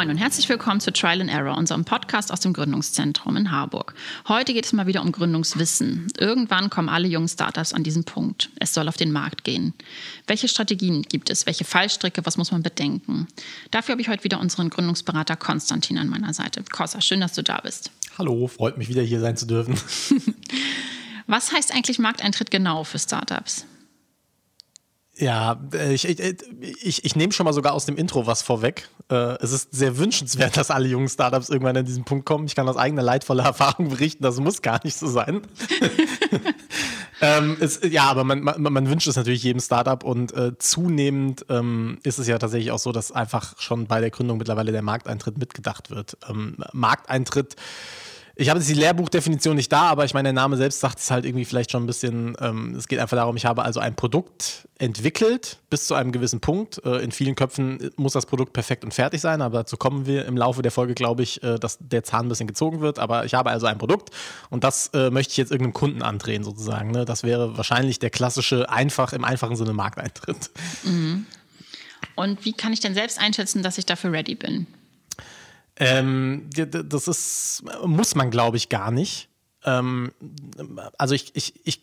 Moin und herzlich willkommen zu Trial and Error, unserem Podcast aus dem Gründungszentrum in Harburg. Heute geht es mal wieder um Gründungswissen. Irgendwann kommen alle jungen Startups an diesen Punkt. Es soll auf den Markt gehen. Welche Strategien gibt es? Welche Fallstricke? Was muss man bedenken? Dafür habe ich heute wieder unseren Gründungsberater Konstantin an meiner Seite. Kossa, schön, dass du da bist. Hallo, freut mich wieder hier sein zu dürfen. Was heißt eigentlich Markteintritt genau für Startups? Ja, äh, ich, ich, ich, ich nehme schon mal sogar aus dem Intro was vorweg. Äh, es ist sehr wünschenswert, dass alle jungen Startups irgendwann an diesen Punkt kommen. Ich kann aus eigener leidvoller Erfahrung berichten, das muss gar nicht so sein. ähm, es, ja, aber man, man, man, wünscht es natürlich jedem Startup und äh, zunehmend ähm, ist es ja tatsächlich auch so, dass einfach schon bei der Gründung mittlerweile der Markteintritt mitgedacht wird. Ähm, Markteintritt ich habe jetzt die Lehrbuchdefinition nicht da, aber ich meine, der Name selbst sagt es halt irgendwie vielleicht schon ein bisschen. Ähm, es geht einfach darum, ich habe also ein Produkt entwickelt bis zu einem gewissen Punkt. Äh, in vielen Köpfen muss das Produkt perfekt und fertig sein, aber dazu kommen wir im Laufe der Folge, glaube ich, äh, dass der Zahn ein bisschen gezogen wird. Aber ich habe also ein Produkt und das äh, möchte ich jetzt irgendeinem Kunden andrehen, sozusagen. Ne? Das wäre wahrscheinlich der klassische, einfach im einfachen Sinne Markteintritt. Mhm. Und wie kann ich denn selbst einschätzen, dass ich dafür ready bin? Ähm, das ist, muss man, glaube ich, gar nicht. Ähm, also ich, ich, ich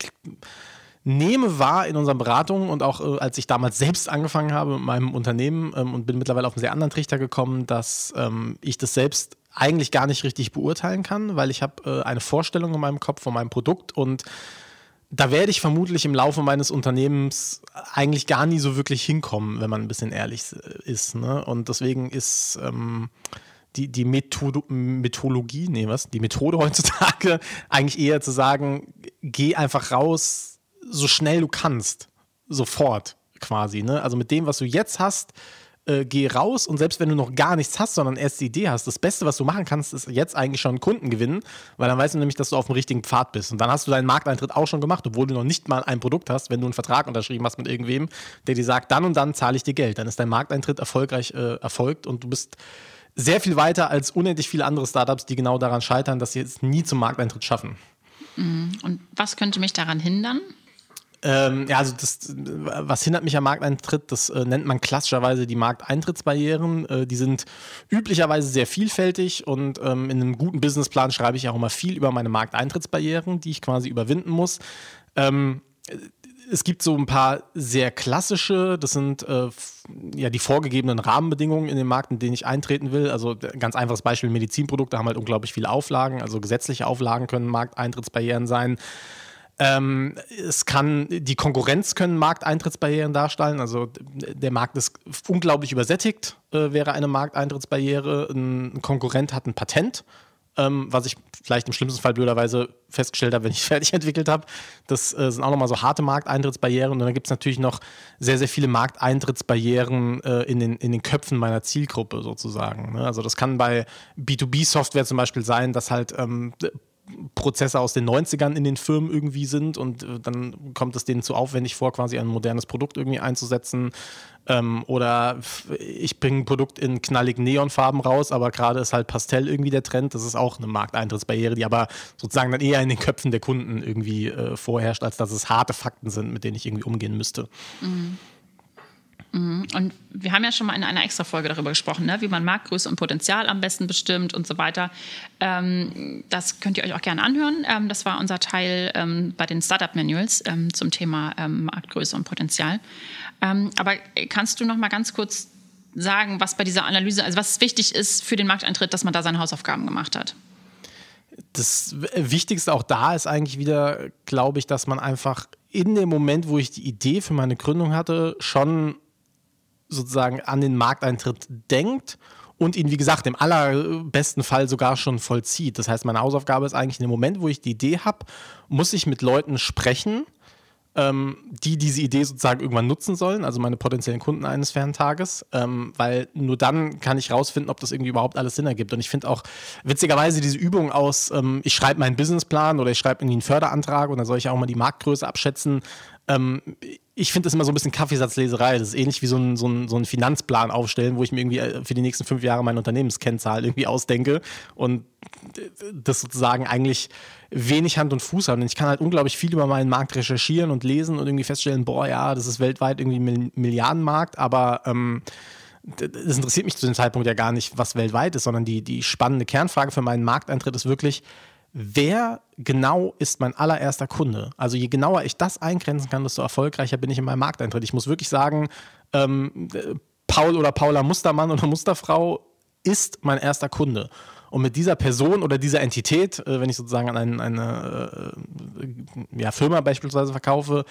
nehme wahr in unseren Beratungen und auch äh, als ich damals selbst angefangen habe mit meinem Unternehmen ähm, und bin mittlerweile auf einen sehr anderen Trichter gekommen, dass ähm, ich das selbst eigentlich gar nicht richtig beurteilen kann, weil ich habe äh, eine Vorstellung in meinem Kopf von meinem Produkt und da werde ich vermutlich im Laufe meines Unternehmens eigentlich gar nie so wirklich hinkommen, wenn man ein bisschen ehrlich äh, ist. Ne? Und deswegen ist ähm, die, die Methode, Methodologie, nee, was? Die Methode heutzutage eigentlich eher zu sagen, geh einfach raus, so schnell du kannst. Sofort quasi. Ne? Also mit dem, was du jetzt hast, äh, geh raus und selbst wenn du noch gar nichts hast, sondern erst die Idee hast, das Beste, was du machen kannst, ist jetzt eigentlich schon Kunden gewinnen, weil dann weißt du nämlich, dass du auf dem richtigen Pfad bist. Und dann hast du deinen Markteintritt auch schon gemacht, obwohl du noch nicht mal ein Produkt hast, wenn du einen Vertrag unterschrieben hast mit irgendwem, der dir sagt, dann und dann zahle ich dir Geld. Dann ist dein Markteintritt erfolgreich äh, erfolgt und du bist sehr viel weiter als unendlich viele andere Startups, die genau daran scheitern, dass sie es nie zum Markteintritt schaffen. Mhm. Und was könnte mich daran hindern? Ähm, ja, also das, was hindert mich am Markteintritt, das äh, nennt man klassischerweise die Markteintrittsbarrieren. Äh, die sind üblicherweise sehr vielfältig und ähm, in einem guten Businessplan schreibe ich auch immer viel über meine Markteintrittsbarrieren, die ich quasi überwinden muss. Ähm, es gibt so ein paar sehr klassische, das sind äh, ja die vorgegebenen Rahmenbedingungen in den Markt, in den ich eintreten will. Also ganz einfaches Beispiel, Medizinprodukte haben halt unglaublich viele Auflagen, also gesetzliche Auflagen können Markteintrittsbarrieren sein. Ähm, es kann, die Konkurrenz können Markteintrittsbarrieren darstellen. Also der Markt ist unglaublich übersättigt, äh, wäre eine Markteintrittsbarriere. Ein Konkurrent hat ein Patent ähm, was ich vielleicht im schlimmsten Fall blöderweise festgestellt habe, wenn ich fertig entwickelt habe. Das äh, sind auch nochmal so harte Markteintrittsbarrieren. Und dann gibt es natürlich noch sehr, sehr viele Markteintrittsbarrieren äh, in, den, in den Köpfen meiner Zielgruppe sozusagen. Ne? Also das kann bei B2B-Software zum Beispiel sein, dass halt ähm, Prozesse aus den 90ern in den Firmen irgendwie sind und äh, dann kommt es denen zu aufwendig vor, quasi ein modernes Produkt irgendwie einzusetzen. Ähm, oder ich bringe ein Produkt in knalligen Neonfarben raus, aber gerade ist halt Pastell irgendwie der Trend. Das ist auch eine Markteintrittsbarriere, die aber sozusagen dann eher in den Köpfen der Kunden irgendwie äh, vorherrscht, als dass es harte Fakten sind, mit denen ich irgendwie umgehen müsste. Mhm. Mhm. Und wir haben ja schon mal in einer extra Folge darüber gesprochen, ne? wie man Marktgröße und Potenzial am besten bestimmt und so weiter. Ähm, das könnt ihr euch auch gerne anhören. Ähm, das war unser Teil ähm, bei den Startup Manuals ähm, zum Thema ähm, Marktgröße und Potenzial. Ähm, aber kannst du noch mal ganz kurz sagen, was bei dieser Analyse, also was wichtig ist für den Markteintritt, dass man da seine Hausaufgaben gemacht hat? Das Wichtigste auch da ist eigentlich wieder, glaube ich, dass man einfach in dem Moment, wo ich die Idee für meine Gründung hatte, schon sozusagen an den Markteintritt denkt und ihn, wie gesagt, im allerbesten Fall sogar schon vollzieht. Das heißt, meine Hausaufgabe ist eigentlich in dem Moment, wo ich die Idee habe, muss ich mit Leuten sprechen, ähm, die diese Idee sozusagen irgendwann nutzen sollen, also meine potenziellen Kunden eines Ferntages, ähm, weil nur dann kann ich rausfinden, ob das irgendwie überhaupt alles Sinn ergibt. Und ich finde auch witzigerweise diese Übung aus, ähm, ich schreibe meinen Businessplan oder ich schreibe irgendwie einen Förderantrag und dann soll ich auch mal die Marktgröße abschätzen. Ähm, ich finde das immer so ein bisschen Kaffeesatzleserei. Das ist ähnlich wie so ein, so, ein, so ein Finanzplan aufstellen, wo ich mir irgendwie äh, für die nächsten fünf Jahre meine Unternehmenskennzahl irgendwie ausdenke und das sozusagen eigentlich wenig Hand und Fuß hat. Und ich kann halt unglaublich viel über meinen Markt recherchieren und lesen und irgendwie feststellen, boah, ja, das ist weltweit irgendwie ein Milliardenmarkt, aber ähm, das interessiert mich zu dem Zeitpunkt ja gar nicht, was weltweit ist, sondern die, die spannende Kernfrage für meinen Markteintritt ist wirklich, wer genau ist mein allererster Kunde? Also je genauer ich das eingrenzen kann, desto erfolgreicher bin ich in meinem Markteintritt. Ich muss wirklich sagen, ähm, Paul oder Paula Mustermann oder Musterfrau ist mein erster Kunde. Und mit dieser Person oder dieser Entität, äh, wenn ich sozusagen an eine, eine äh, ja, Firma beispielsweise verkaufe,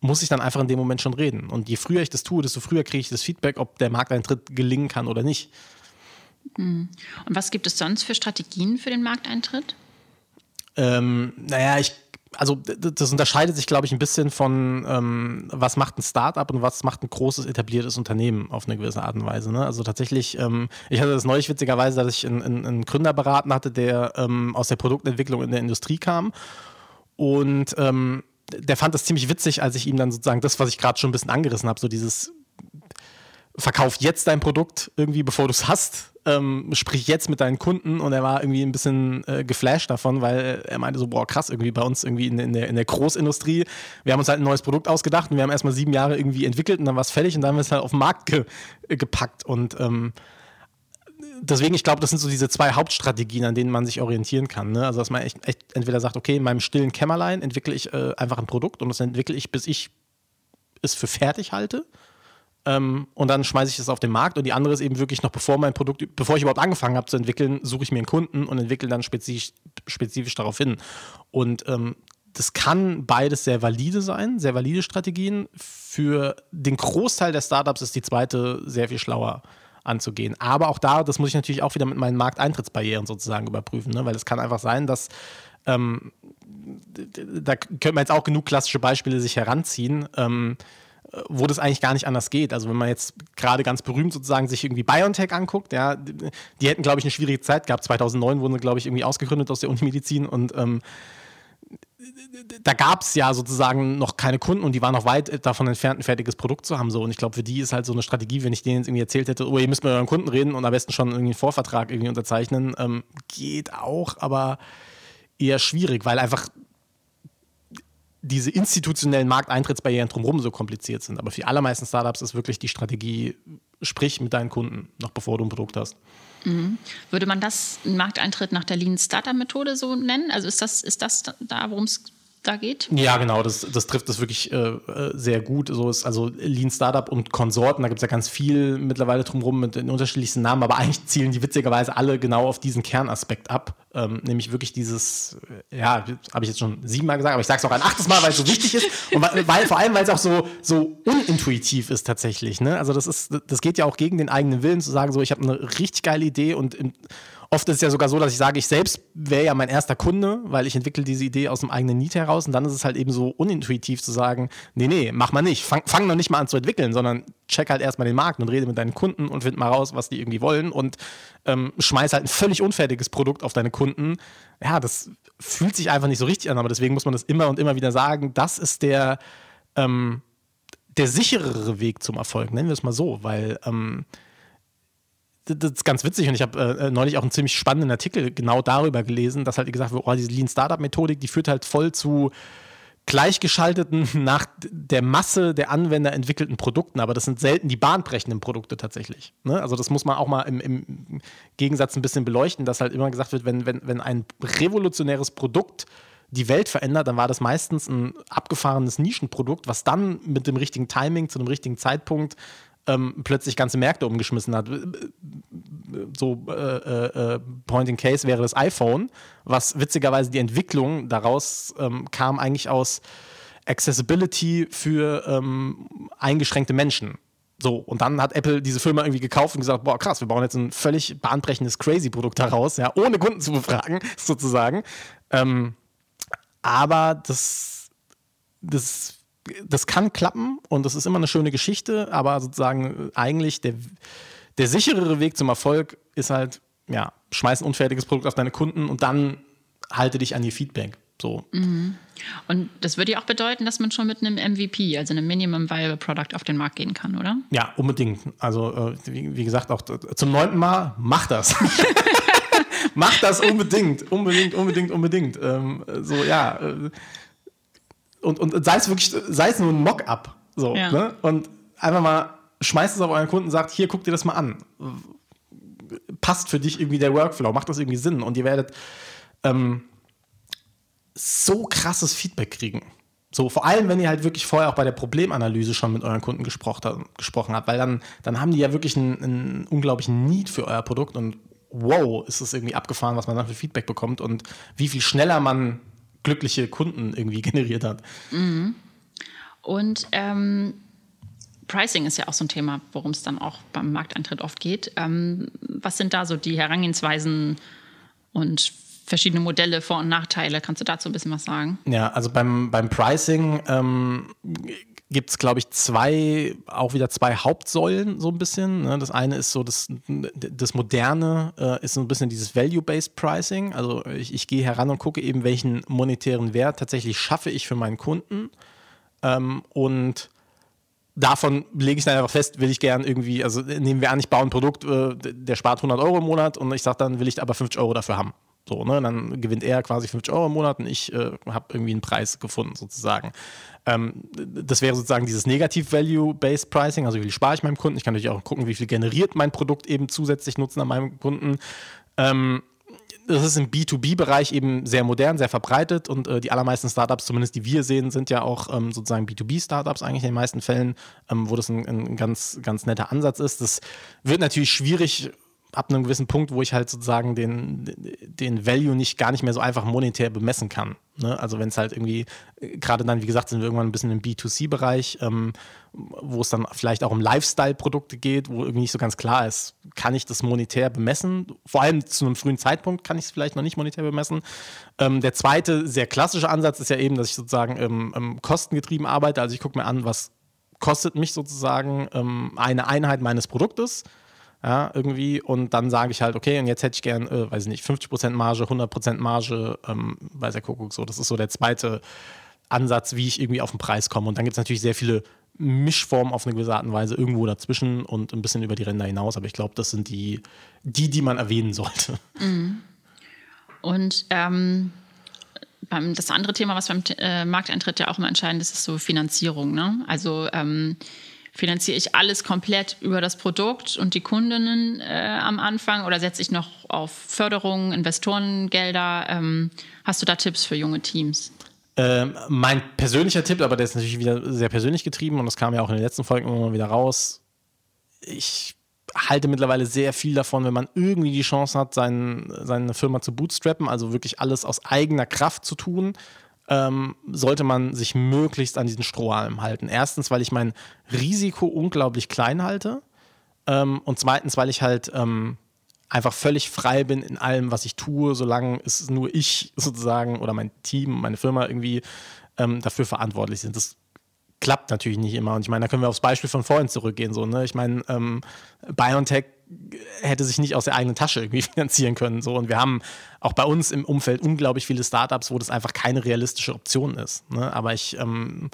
muss ich dann einfach in dem Moment schon reden. Und je früher ich das tue, desto früher kriege ich das Feedback, ob der Markteintritt gelingen kann oder nicht. Hm. Und was gibt es sonst für Strategien für den Markteintritt? Ähm, naja, ich, also das unterscheidet sich, glaube ich, ein bisschen von, ähm, was macht ein Startup und was macht ein großes etabliertes Unternehmen auf eine gewisse Art und Weise. Ne? Also tatsächlich, ähm, ich hatte das neulich witzigerweise, dass ich einen, einen Gründer beraten hatte, der ähm, aus der Produktentwicklung in der Industrie kam und ähm, der fand das ziemlich witzig, als ich ihm dann sozusagen das, was ich gerade schon ein bisschen angerissen habe, so dieses verkauf jetzt dein Produkt irgendwie, bevor du es hast. Ähm, sprich jetzt mit deinen Kunden und er war irgendwie ein bisschen äh, geflasht davon, weil er meinte so, boah, krass, irgendwie bei uns irgendwie in, in, der, in der Großindustrie, wir haben uns halt ein neues Produkt ausgedacht und wir haben erstmal sieben Jahre irgendwie entwickelt und dann war es fertig und dann haben wir es halt auf den Markt ge gepackt und ähm, deswegen, ich glaube, das sind so diese zwei Hauptstrategien, an denen man sich orientieren kann. Ne? Also, dass man echt, echt, entweder sagt, okay, in meinem stillen Kämmerlein entwickle ich äh, einfach ein Produkt und das entwickle ich, bis ich es für fertig halte. Ähm, und dann schmeiße ich es auf den Markt. Und die andere ist eben wirklich noch, bevor mein Produkt, bevor ich überhaupt angefangen habe zu entwickeln, suche ich mir einen Kunden und entwickle dann spezifisch, spezifisch darauf hin. Und ähm, das kann beides sehr valide sein, sehr valide Strategien. Für den Großteil der Startups ist die zweite sehr viel schlauer anzugehen. Aber auch da, das muss ich natürlich auch wieder mit meinen Markteintrittsbarrieren sozusagen überprüfen, ne? weil es kann einfach sein, dass ähm, da könnte man jetzt auch genug klassische Beispiele sich heranziehen. Ähm, wo das eigentlich gar nicht anders geht. Also wenn man jetzt gerade ganz berühmt sozusagen sich irgendwie BioNTech anguckt, ja, die hätten, glaube ich, eine schwierige Zeit gehabt. 2009 wurden sie, glaube ich, irgendwie ausgegründet aus der Unimedizin und ähm, da gab es ja sozusagen noch keine Kunden und die waren noch weit davon entfernt, ein fertiges Produkt zu haben. So. Und ich glaube, für die ist halt so eine Strategie, wenn ich denen jetzt irgendwie erzählt hätte, oh, ihr müsst mit euren Kunden reden und am besten schon irgendwie einen Vorvertrag irgendwie unterzeichnen, ähm, geht auch, aber eher schwierig, weil einfach diese institutionellen Markteintrittsbarrieren drumherum so kompliziert sind. Aber für die allermeisten Startups ist wirklich die Strategie, sprich mit deinen Kunden, noch bevor du ein Produkt hast. Mhm. Würde man das einen Markteintritt nach der Lean Startup Methode so nennen? Also ist das, ist das da, worum es da geht? Ja, genau, das, das trifft das wirklich äh, äh, sehr gut. So ist also Lean Startup und Konsorten, da gibt es ja ganz viel mittlerweile drumherum mit den unterschiedlichsten Namen, aber eigentlich zielen die witzigerweise alle genau auf diesen Kernaspekt ab. Ähm, nämlich wirklich dieses, äh, ja, habe ich jetzt schon siebenmal gesagt, aber ich sage es auch ein achtes Mal, weil es so wichtig ist und weil, weil vor allem, weil es auch so, so unintuitiv ist tatsächlich. Ne? Also das ist, das geht ja auch gegen den eigenen Willen zu sagen, so ich habe eine richtig geile Idee und im, Oft ist es ja sogar so, dass ich sage, ich selbst wäre ja mein erster Kunde, weil ich entwickle diese Idee aus dem eigenen Need heraus und dann ist es halt eben so unintuitiv zu sagen, nee, nee, mach mal nicht, fang, fang noch nicht mal an zu entwickeln, sondern check halt erstmal den Markt und rede mit deinen Kunden und find mal raus, was die irgendwie wollen und ähm, schmeiß halt ein völlig unfertiges Produkt auf deine Kunden. Ja, das fühlt sich einfach nicht so richtig an, aber deswegen muss man das immer und immer wieder sagen, das ist der, ähm, der sicherere Weg zum Erfolg, nennen wir es mal so, weil ähm, das ist ganz witzig und ich habe äh, neulich auch einen ziemlich spannenden Artikel genau darüber gelesen, dass halt gesagt wird, oh, diese Lean Startup Methodik, die führt halt voll zu gleichgeschalteten, nach der Masse der Anwender entwickelten Produkten, aber das sind selten die bahnbrechenden Produkte tatsächlich. Ne? Also das muss man auch mal im, im, Gegensatz ein bisschen beleuchten, dass halt immer gesagt wird, wenn, wenn, wenn ein revolutionäres Produkt die Welt verändert, dann war das meistens ein abgefahrenes Nischenprodukt, was dann mit dem richtigen Timing zu einem richtigen Zeitpunkt ähm, plötzlich ganze Märkte umgeschmissen hat. So äh, äh, Point in Case wäre das iPhone, was witzigerweise die Entwicklung daraus ähm, kam eigentlich aus Accessibility für ähm, eingeschränkte Menschen. So, und dann hat Apple diese Firma irgendwie gekauft und gesagt, boah, krass, wir bauen jetzt ein völlig bahnbrechendes Crazy-Produkt daraus, ja, ohne Kunden zu befragen, sozusagen. Ähm, aber das, das das kann klappen und das ist immer eine schöne Geschichte, aber sozusagen eigentlich der, der sicherere Weg zum Erfolg ist halt, ja, schmeiß ein unfertiges Produkt auf deine Kunden und dann halte dich an ihr Feedback. So. Mhm. Und das würde ja auch bedeuten, dass man schon mit einem MVP, also einem Minimum Viable Product, auf den Markt gehen kann, oder? Ja, unbedingt. Also, äh, wie, wie, gesagt, auch zum neunten Mal, mach das. mach das unbedingt. Unbedingt, unbedingt, unbedingt. Ähm, so, ja. Und, und sei es wirklich, sei es nur ein Mock-up. So, ja. ne? Und einfach mal schmeißt es auf euren Kunden und sagt, hier, guck dir das mal an. Passt für dich irgendwie der Workflow, macht das irgendwie Sinn? Und ihr werdet ähm, so krasses Feedback kriegen. So, vor allem, wenn ihr halt wirklich vorher auch bei der Problemanalyse schon mit euren Kunden gesprochen, gesprochen habt, weil dann, dann haben die ja wirklich einen, einen unglaublichen Need für euer Produkt und wow, ist es irgendwie abgefahren, was man dann für Feedback bekommt und wie viel schneller man glückliche Kunden irgendwie generiert hat. Mhm. Und ähm, Pricing ist ja auch so ein Thema, worum es dann auch beim Markteintritt oft geht. Ähm, was sind da so die Herangehensweisen und verschiedene Modelle, Vor- und Nachteile. Kannst du dazu ein bisschen was sagen? Ja, also beim, beim Pricing ähm, gibt es, glaube ich, zwei, auch wieder zwei Hauptsäulen so ein bisschen. Ne? Das eine ist so, das, das Moderne äh, ist so ein bisschen dieses Value-Based Pricing. Also ich, ich gehe heran und gucke eben, welchen monetären Wert tatsächlich schaffe ich für meinen Kunden. Ähm, und davon lege ich dann einfach fest, will ich gern irgendwie, also nehmen wir an, ich baue ein Produkt, äh, der spart 100 Euro im Monat und ich sage dann, will ich aber 50 Euro dafür haben. So, ne? Dann gewinnt er quasi 50 Euro im Monat und ich äh, habe irgendwie einen Preis gefunden, sozusagen. Ähm, das wäre sozusagen dieses Negativ-Value-Based Pricing, also wie viel spare ich meinem Kunden. Ich kann natürlich auch gucken, wie viel generiert mein Produkt eben zusätzlich Nutzen an meinem Kunden. Ähm, das ist im B2B-Bereich eben sehr modern, sehr verbreitet und äh, die allermeisten Startups, zumindest die wir sehen, sind ja auch ähm, sozusagen B2B-Startups eigentlich in den meisten Fällen, ähm, wo das ein, ein, ganz, ganz netter Ansatz ist. Das wird natürlich schwierig ab einem gewissen Punkt, wo ich halt sozusagen den, den Value nicht gar nicht mehr so einfach monetär bemessen kann. Ne? Also wenn es halt irgendwie, gerade dann, wie gesagt, sind wir irgendwann ein bisschen im B2C-Bereich, ähm, wo es dann vielleicht auch um Lifestyle-Produkte geht, wo irgendwie nicht so ganz klar ist, kann ich das monetär bemessen? Vor allem zu einem frühen Zeitpunkt kann ich es vielleicht noch nicht monetär bemessen. Ähm, der zweite, sehr klassische Ansatz ist ja eben, dass ich sozusagen ähm, kostengetrieben arbeite. Also ich gucke mir an, was kostet mich sozusagen ähm, eine Einheit meines Produktes ja, irgendwie. Und dann sage ich halt, okay, und jetzt hätte ich gern, äh, weiß ich nicht, 50% Marge, 100% Marge, ähm, weiß der Kuckuck so. Das ist so der zweite Ansatz, wie ich irgendwie auf den Preis komme. Und dann gibt es natürlich sehr viele Mischformen auf eine gewisse Art und Weise irgendwo dazwischen und ein bisschen über die Ränder hinaus. Aber ich glaube, das sind die, die, die man erwähnen sollte. Mhm. Und ähm, das andere Thema, was beim äh, Markteintritt ja auch immer entscheidend ist, ist so Finanzierung. Ne? Also ähm, finanziere ich alles komplett über das Produkt und die Kundinnen äh, am Anfang oder setze ich noch auf Förderung, Investorengelder? Ähm, hast du da Tipps für junge Teams? Ähm, mein persönlicher Tipp, aber der ist natürlich wieder sehr persönlich getrieben und das kam ja auch in den letzten Folgen immer wieder raus. Ich halte mittlerweile sehr viel davon, wenn man irgendwie die Chance hat, sein, seine Firma zu bootstrappen, also wirklich alles aus eigener Kraft zu tun ähm, sollte man sich möglichst an diesen Strohhalm halten. Erstens, weil ich mein Risiko unglaublich klein halte. Ähm, und zweitens, weil ich halt ähm, einfach völlig frei bin in allem, was ich tue, solange es nur ich sozusagen oder mein Team, meine Firma irgendwie ähm, dafür verantwortlich sind. Das klappt natürlich nicht immer. Und ich meine, da können wir aufs Beispiel von vorhin zurückgehen. So, ne? Ich meine, ähm, BioNTech hätte sich nicht aus der eigenen Tasche irgendwie finanzieren können. So. Und wir haben auch bei uns im Umfeld unglaublich viele Startups, wo das einfach keine realistische Option ist. Ne? Aber ich, ähm,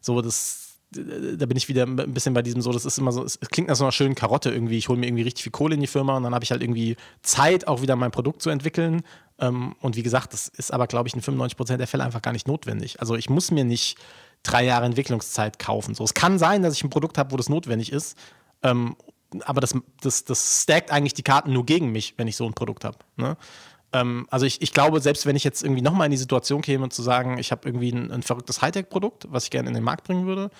so, das, da bin ich wieder ein bisschen bei diesem so, das ist immer so, es klingt nach so einer schönen Karotte irgendwie. Ich hole mir irgendwie richtig viel Kohle in die Firma und dann habe ich halt irgendwie Zeit, auch wieder mein Produkt zu entwickeln. Ähm, und wie gesagt, das ist aber, glaube ich, in 95 Prozent der Fälle einfach gar nicht notwendig. Also ich muss mir nicht drei Jahre Entwicklungszeit kaufen. So, es kann sein, dass ich ein Produkt habe, wo das notwendig ist. Aber das, das, das stackt eigentlich die Karten nur gegen mich, wenn ich so ein Produkt habe. Ne? Ähm, also ich, ich glaube, selbst wenn ich jetzt irgendwie nochmal in die Situation käme, zu sagen, ich habe irgendwie ein, ein verrücktes Hightech-Produkt, was ich gerne in den Markt bringen würde,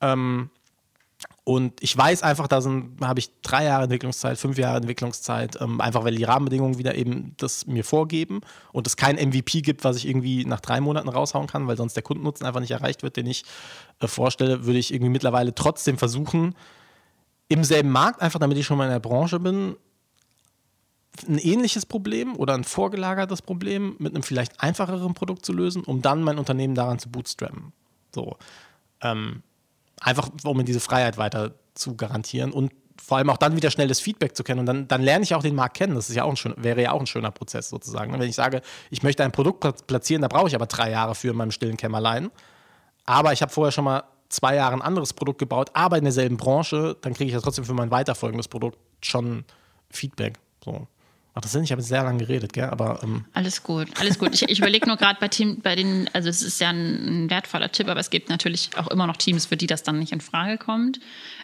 ähm, und ich weiß einfach, da habe ich drei Jahre Entwicklungszeit, fünf Jahre Entwicklungszeit, ähm, einfach weil die Rahmenbedingungen wieder eben das mir vorgeben und es kein MVP gibt, was ich irgendwie nach drei Monaten raushauen kann, weil sonst der Kundennutzen einfach nicht erreicht wird, den ich äh, vorstelle, würde ich irgendwie mittlerweile trotzdem versuchen, im selben Markt, einfach damit ich schon mal in der Branche bin, ein ähnliches Problem oder ein vorgelagertes Problem mit einem vielleicht einfacheren Produkt zu lösen, um dann mein Unternehmen daran zu bootstrappen. So. Ähm, einfach, um mir diese Freiheit weiter zu garantieren und vor allem auch dann wieder schnell das Feedback zu kennen. Und dann, dann lerne ich auch den Markt kennen. Das ist ja auch ein schön, wäre ja auch ein schöner Prozess sozusagen. Wenn ich sage, ich möchte ein Produkt platzieren, da brauche ich aber drei Jahre für in meinem stillen Kämmerlein. Aber ich habe vorher schon mal zwei Jahre ein anderes Produkt gebaut, aber in derselben Branche, dann kriege ich ja trotzdem für mein weiterfolgendes Produkt schon Feedback. So. Macht das Sinn? Ich habe sehr lange geredet, gell? Aber, ähm alles gut, alles gut. Ich, ich überlege nur gerade bei Team, bei den, also es ist ja ein, ein, wertvoller Tipp, aber es gibt natürlich auch immer noch Teams, für die das dann nicht in Frage kommt.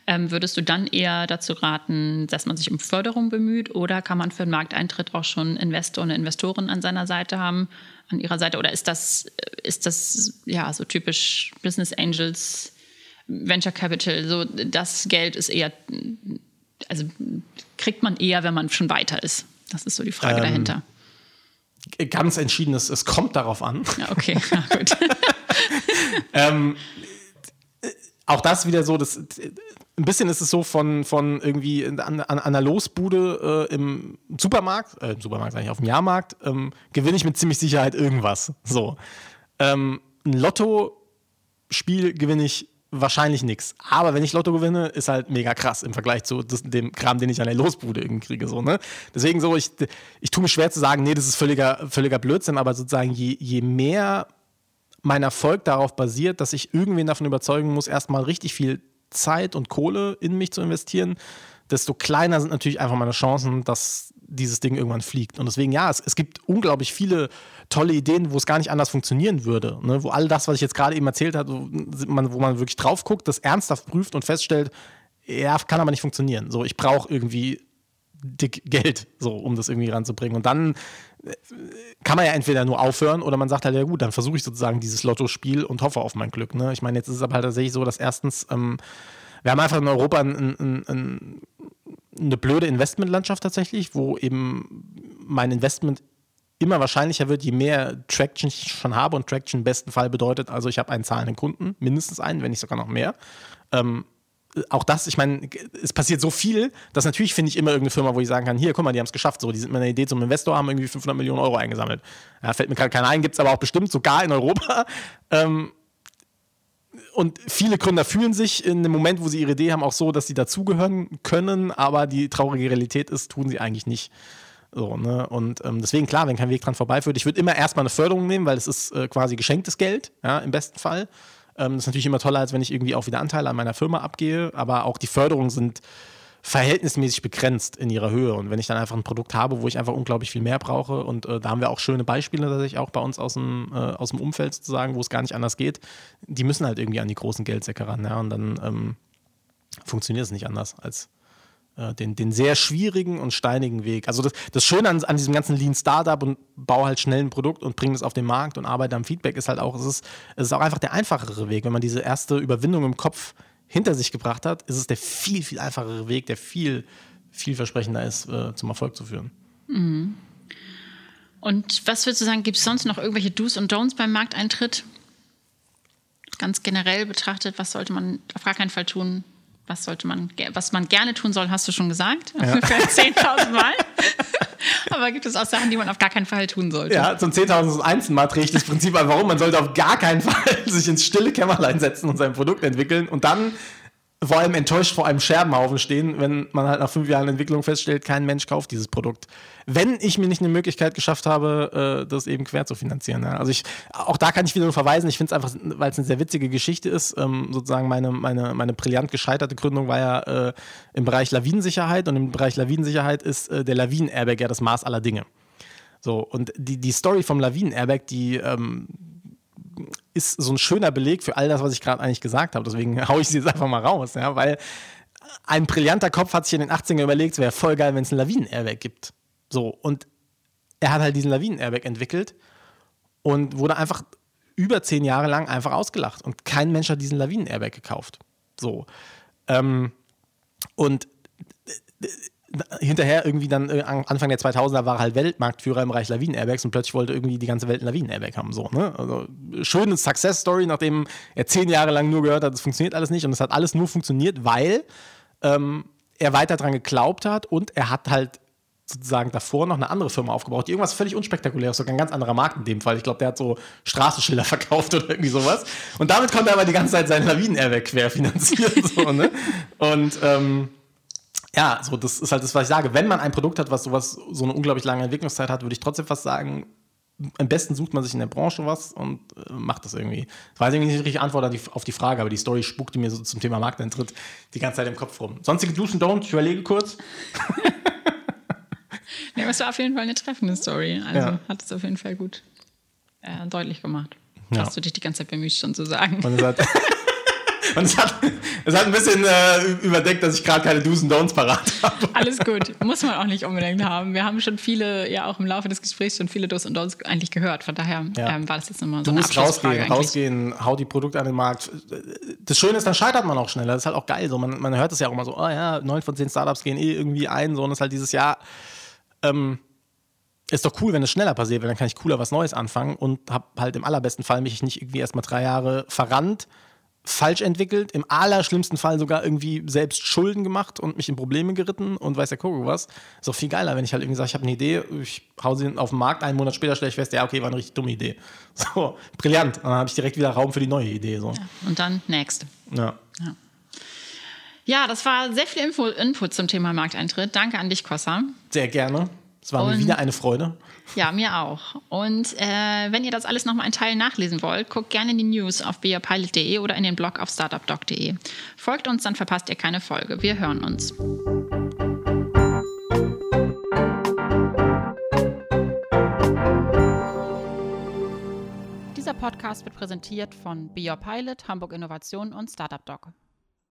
Ähm, würdest du dann eher dazu raten, dass man sich um Förderung bemüht oder kann man für den Markteintritt auch schon Investor und Investoren an seiner Seite haben, an ihrer Seite? Oder ist das, ist das ja so typisch Business Angels, Venture Capital, so das Geld ist eher, also kriegt man eher, wenn man schon weiter ist? Das ist so die Frage ähm, dahinter. Ganz entschieden, es, es kommt darauf an. Ja, okay, ja, gut. ähm, auch das wieder so, das, ein bisschen ist es so von, von irgendwie an, an, einer Losbude äh, im Supermarkt, äh, im Supermarkt eigentlich auf dem Jahrmarkt, ähm, gewinne ich mit ziemlich Sicherheit irgendwas. So. Ähm, ein Lotto-Spiel gewinne ich wahrscheinlich nichts. Aber wenn ich Lotto gewinne, ist halt mega krass im Vergleich zu dem Kram, den ich an der Losbude kriege. So, ne? Deswegen so, ich, ich tue mir schwer zu sagen, nee, das ist völliger, völliger Blödsinn, aber sozusagen je, je mehr mein Erfolg darauf basiert, dass ich irgendwen davon überzeugen muss, erstmal richtig viel Zeit und Kohle in mich zu investieren, desto kleiner sind natürlich einfach meine Chancen, dass dieses Ding irgendwann fliegt. Und deswegen, ja, es, es gibt unglaublich viele tolle Ideen, wo es gar nicht anders funktionieren würde. Ne? Wo all das, was ich jetzt gerade eben erzählt habe, wo man, wo man wirklich drauf guckt, das ernsthaft prüft und feststellt, ja, kann aber nicht funktionieren. So, ich brauche irgendwie dick Geld, so, um das irgendwie ranzubringen. Und dann äh, kann man ja entweder nur aufhören oder man sagt halt, ja gut, dann versuche ich sozusagen dieses Lottospiel und hoffe auf mein Glück. Ne? Ich meine, jetzt ist es aber halt tatsächlich so, dass erstens, ähm, wir haben einfach in Europa ein, ein, ein, eine blöde Investmentlandschaft tatsächlich, wo eben mein Investment immer wahrscheinlicher wird, je mehr Traction ich schon habe und Traction im besten Fall bedeutet, also ich habe einen zahlenden Kunden, mindestens einen, wenn nicht sogar noch mehr. Ähm, auch das, ich meine, es passiert so viel, dass natürlich finde ich immer irgendeine Firma, wo ich sagen kann, hier, guck mal, die haben es geschafft, so, die sind mit einer Idee zum Investor, haben irgendwie 500 Millionen Euro eingesammelt. Ja, fällt mir gerade keiner ein, gibt es aber auch bestimmt, sogar in Europa. Ähm, und viele Gründer fühlen sich in dem Moment, wo sie ihre Idee haben, auch so, dass sie dazugehören können, aber die traurige Realität ist, tun sie eigentlich nicht. So, ne? Und ähm, deswegen, klar, wenn kein Weg dran vorbeiführt, ich würde immer erstmal eine Förderung nehmen, weil es ist äh, quasi geschenktes Geld, ja, im besten Fall. Ähm, das ist natürlich immer toller, als wenn ich irgendwie auch wieder Anteile an meiner Firma abgehe, aber auch die Förderungen sind verhältnismäßig begrenzt in ihrer Höhe. Und wenn ich dann einfach ein Produkt habe, wo ich einfach unglaublich viel mehr brauche, und äh, da haben wir auch schöne Beispiele tatsächlich auch bei uns aus dem, äh, aus dem Umfeld sozusagen, wo es gar nicht anders geht, die müssen halt irgendwie an die großen Geldsäcke ran. Ja? Und dann ähm, funktioniert es nicht anders als äh, den, den sehr schwierigen und steinigen Weg. Also das, das Schöne an, an diesem ganzen Lean Startup und baue halt schnell ein Produkt und bringe es auf den Markt und arbeite am Feedback ist halt auch, es ist, es ist auch einfach der einfachere Weg. Wenn man diese erste Überwindung im Kopf hinter sich gebracht hat, ist es der viel, viel einfachere Weg, der viel, vielversprechender ist, äh, zum Erfolg zu führen. Mhm. Und was würdest du sagen, gibt es sonst noch irgendwelche Do's und Don'ts beim Markteintritt? Ganz generell betrachtet, was sollte man auf gar keinen Fall tun, was sollte man, was man gerne tun soll, hast du schon gesagt. Ja. Für 10.000 Mal. Aber gibt es auch Sachen, die man auf gar keinen Fall tun sollte? Ja, zum 10.001. Mal drehe ich das Prinzip an, warum man sollte auf gar keinen Fall sich ins stille Kämmerlein setzen und sein Produkt entwickeln und dann vor allem enttäuscht vor einem Scherbenhaufen stehen, wenn man halt nach fünf Jahren Entwicklung feststellt, kein Mensch kauft dieses Produkt. Wenn ich mir nicht eine Möglichkeit geschafft habe, äh, das eben quer zu finanzieren. Also ich, auch da kann ich wieder nur verweisen. Ich finde es einfach, weil es eine sehr witzige Geschichte ist. Ähm, sozusagen meine, meine, meine brillant gescheiterte Gründung war ja äh, im Bereich Lawinensicherheit und im Bereich Lawinensicherheit ist äh, der Lawinen-Airbag ja das Maß aller Dinge. So, und die, die Story vom Lawinen-Airbag, die ähm, ist so ein schöner Beleg für all das, was ich gerade eigentlich gesagt habe. Deswegen haue ich sie jetzt einfach mal raus, ja, weil ein brillanter Kopf hat sich in den 80ern überlegt, es wäre voll geil, wenn es einen Lawinen-Airbag gibt. So, und er hat halt diesen Lawinen-Airbag entwickelt und wurde einfach über zehn Jahre lang einfach ausgelacht. Und kein Mensch hat diesen Lawinen-Airbag gekauft. So. Ähm, und hinterher irgendwie dann äh, Anfang der 2000er war er halt Weltmarktführer im Bereich Lawinen-Airbags und plötzlich wollte irgendwie die ganze Welt einen Lawinen-Airbag haben. So, ne? Also schöne Success-Story, nachdem er zehn Jahre lang nur gehört hat, es funktioniert alles nicht und es hat alles nur funktioniert, weil ähm, er weiter daran geglaubt hat und er hat halt sozusagen davor noch eine andere Firma aufgebaut, die irgendwas völlig unspektakuläres, sogar ein ganz anderer Markt in dem Fall. Ich glaube, der hat so Straßenschilder verkauft oder irgendwie sowas. Und damit konnte er aber die ganze Zeit seinen Lawinen-Airbag querfinanzieren. so, ne? Und ähm, ja, so das ist halt das, was ich sage. Wenn man ein Produkt hat, was sowas, so eine unglaublich lange Entwicklungszeit hat, würde ich trotzdem fast sagen, am besten sucht man sich in der Branche was und äh, macht das irgendwie. Ich weiß nicht die richtige Antwort auf die, Frage, aber die Story spukte mir so zum Thema Markteintritt die ganze Zeit im Kopf rum. Sonstige Duschen Don't, ich überlege kurz. Ja, aber es war auf jeden Fall eine treffende Story. Also ja. hat es auf jeden Fall gut äh, deutlich gemacht. Ja. Hast du dich die ganze Zeit bemüht, schon zu sagen. Und es hat, es hat, es ein bisschen äh, überdeckt, dass ich gerade keine Do's und Don'ts parat habe. Alles gut. Muss man auch nicht unbedingt haben. Wir haben schon viele, ja auch im Laufe des Gesprächs schon viele Do's und Don'ts eigentlich gehört. Von daher ja. ähm, war das jetzt nochmal so du eine musst rausgehen, rausgehen, hau die Produkte an den Markt. Das Schöne ist, dann scheitert man auch schneller. Das ist halt auch geil. So, man, man hört es ja auch immer so, oh ja, neun von zehn Startups gehen eh irgendwie ein. So, und das ist halt dieses Jahr. Ähm, ist doch cool, wenn es schneller passiert, weil dann kann ich cooler was Neues anfangen und habe halt im allerbesten Fall mich nicht irgendwie erstmal drei Jahre verrannt, falsch entwickelt, im allerschlimmsten Fall sogar irgendwie selbst Schulden gemacht und mich in Probleme geritten und weiß der Kuckuck was. Ist doch viel geiler, wenn ich halt irgendwie sage, ich habe eine Idee, ich hau sie auf den Markt, einen Monat später stelle ich fest, ja, okay, war eine richtig dumme Idee. So, brillant. Und dann habe ich direkt wieder Raum für die neue Idee. So. Ja, und dann next. Ja. ja. Ja, das war sehr viel Info, Input zum Thema Markteintritt. Danke an dich, Kossa. Sehr gerne. Es war und, mir wieder eine Freude. Ja, mir auch. Und äh, wenn ihr das alles nochmal in Teilen nachlesen wollt, guckt gerne in die News auf beerpilot.de oder in den Blog auf startupdoc.de. Folgt uns, dann verpasst ihr keine Folge. Wir hören uns. Dieser Podcast wird präsentiert von Be Hamburg Innovation und Startup Doc.